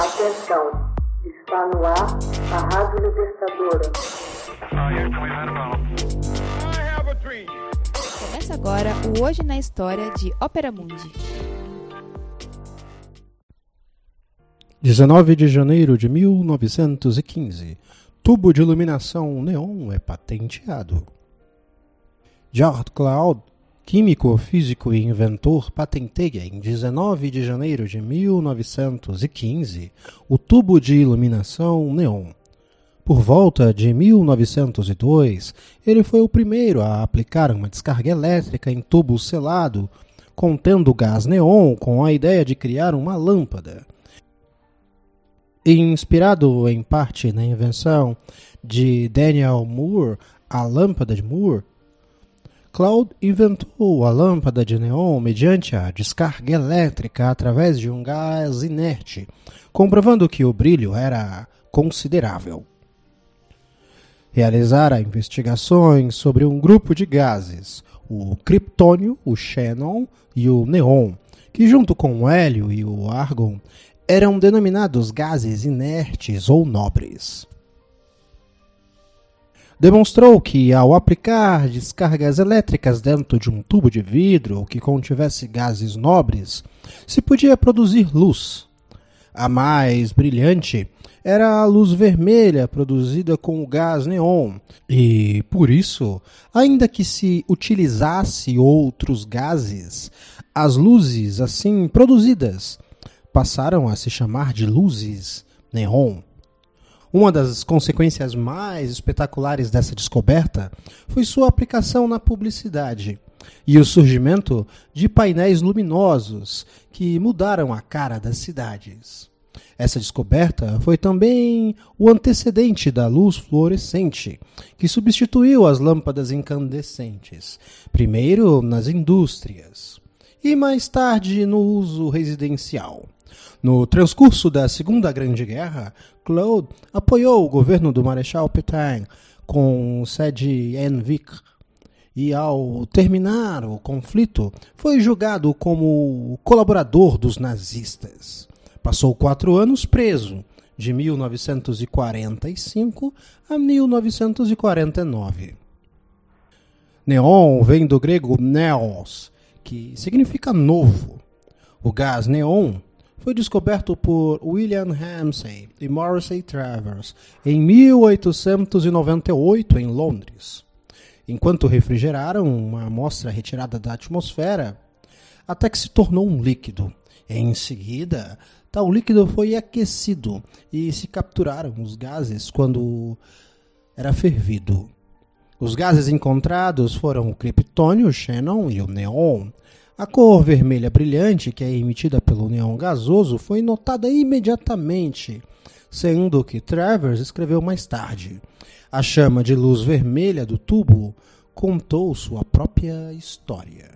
Atenção, está no ar a Rádio Libertadora. Começa agora o Hoje na História de Ópera Mundi. 19 de janeiro de 1915. Tubo de iluminação neon é patenteado. George Claude químico, físico e inventor, patenteia em 19 de janeiro de 1915 o tubo de iluminação neon. Por volta de 1902, ele foi o primeiro a aplicar uma descarga elétrica em tubo selado contendo gás neon com a ideia de criar uma lâmpada. Inspirado em parte na invenção de Daniel Moore, a lâmpada de Moore, Claude inventou a lâmpada de neon mediante a descarga elétrica através de um gás inerte, comprovando que o brilho era considerável. Realizara investigações sobre um grupo de gases, o criptônio, o xenon e o neon, que junto com o hélio e o argon eram denominados gases inertes ou nobres demonstrou que, ao aplicar descargas elétricas dentro de um tubo de vidro que contivesse gases nobres, se podia produzir luz. A mais brilhante era a luz vermelha produzida com o gás neon, e, por isso, ainda que se utilizasse outros gases, as luzes assim produzidas passaram a se chamar de luzes neon. Uma das consequências mais espetaculares dessa descoberta foi sua aplicação na publicidade e o surgimento de painéis luminosos que mudaram a cara das cidades. Essa descoberta foi também o antecedente da luz fluorescente, que substituiu as lâmpadas incandescentes, primeiro nas indústrias e mais tarde no uso residencial. No transcurso da Segunda Grande Guerra, Claude apoiou o governo do Marechal Pétain com sede em Vic e, ao terminar o conflito, foi julgado como colaborador dos nazistas. Passou quatro anos preso, de 1945 a 1949. Neon vem do grego neos, que significa novo. O gás neon foi descoberto por William Ramsay e Morrissey Travers em 1898 em Londres. Enquanto refrigeraram uma amostra retirada da atmosfera, até que se tornou um líquido. Em seguida, tal líquido foi aquecido e se capturaram os gases quando era fervido. Os gases encontrados foram o criptônio, o xenon e o neon. A cor vermelha brilhante que é emitida pelo neon gasoso foi notada imediatamente, sendo que Travers escreveu mais tarde. A chama de luz vermelha do tubo contou sua própria história.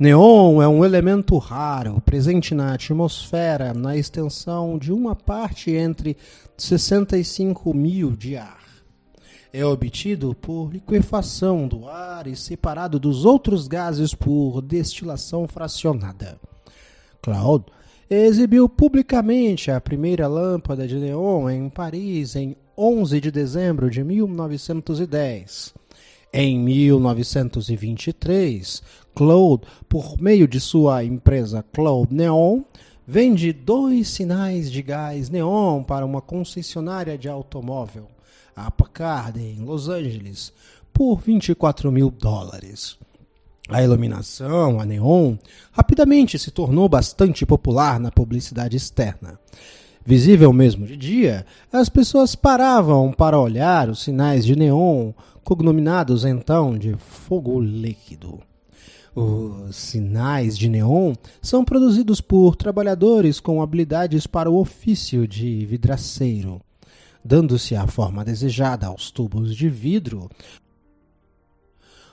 Neon é um elemento raro, presente na atmosfera na extensão de uma parte entre 65 mil de ar é obtido por liquefação do ar e separado dos outros gases por destilação fracionada. Claude exibiu publicamente a primeira lâmpada de neon em Paris em 11 de dezembro de 1910. Em 1923, Claude, por meio de sua empresa Claude Neon, vende dois sinais de gás neon para uma concessionária de automóvel a Packard em Los Angeles por 24 mil dólares. A iluminação, a neon, rapidamente se tornou bastante popular na publicidade externa. Visível mesmo de dia, as pessoas paravam para olhar os sinais de neon, cognominados então de fogo líquido. Os sinais de neon são produzidos por trabalhadores com habilidades para o ofício de vidraceiro dando-se a forma desejada aos tubos de vidro.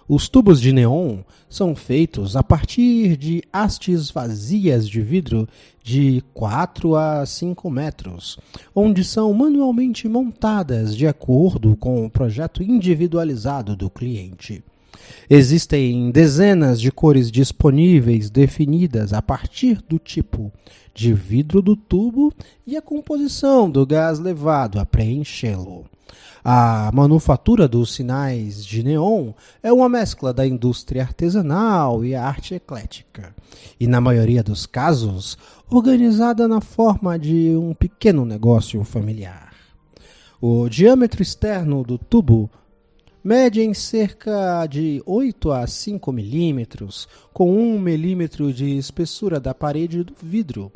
Os tubos de neon são feitos a partir de hastes vazias de vidro de 4 a 5 metros, onde são manualmente montadas de acordo com o projeto individualizado do cliente. Existem dezenas de cores disponíveis definidas a partir do tipo de vidro do tubo e a composição do gás levado a preenchê-lo. A manufatura dos sinais de neon é uma mescla da indústria artesanal e a arte eclética, e na maioria dos casos, organizada na forma de um pequeno negócio familiar. O diâmetro externo do tubo mede em cerca de 8 a 5 milímetros, com 1 milímetro de espessura da parede do vidro.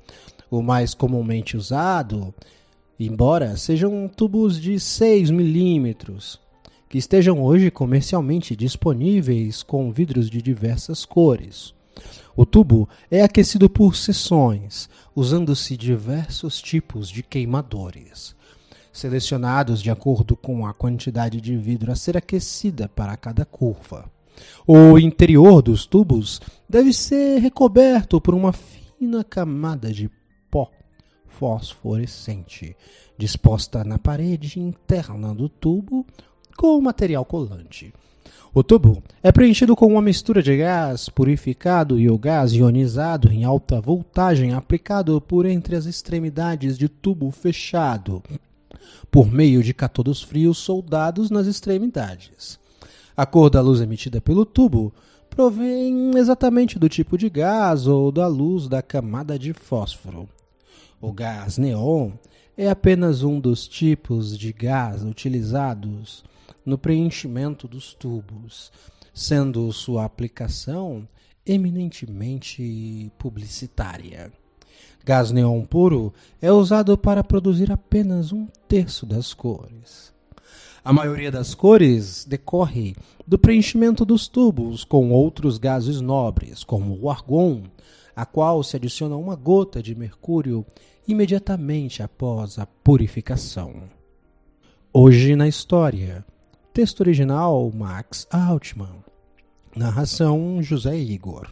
O mais comumente usado, embora sejam tubos de 6 milímetros, que estejam hoje comercialmente disponíveis com vidros de diversas cores. O tubo é aquecido por seções, usando-se diversos tipos de queimadores selecionados de acordo com a quantidade de vidro a ser aquecida para cada curva. O interior dos tubos deve ser recoberto por uma fina camada de pó fosforescente, disposta na parede interna do tubo com material colante. O tubo é preenchido com uma mistura de gás purificado e o gás ionizado em alta voltagem aplicado por entre as extremidades de tubo fechado, por meio de cátodos frios soldados nas extremidades. A cor da luz emitida pelo tubo provém exatamente do tipo de gás ou da luz da camada de fósforo. O gás neon é apenas um dos tipos de gás utilizados no preenchimento dos tubos, sendo sua aplicação eminentemente publicitária. Gás neon puro é usado para produzir apenas um terço das cores. A maioria das cores decorre do preenchimento dos tubos com outros gases nobres, como o argon, a qual se adiciona uma gota de mercúrio imediatamente após a purificação. Hoje na história. Texto original Max Altman. Narração José Igor.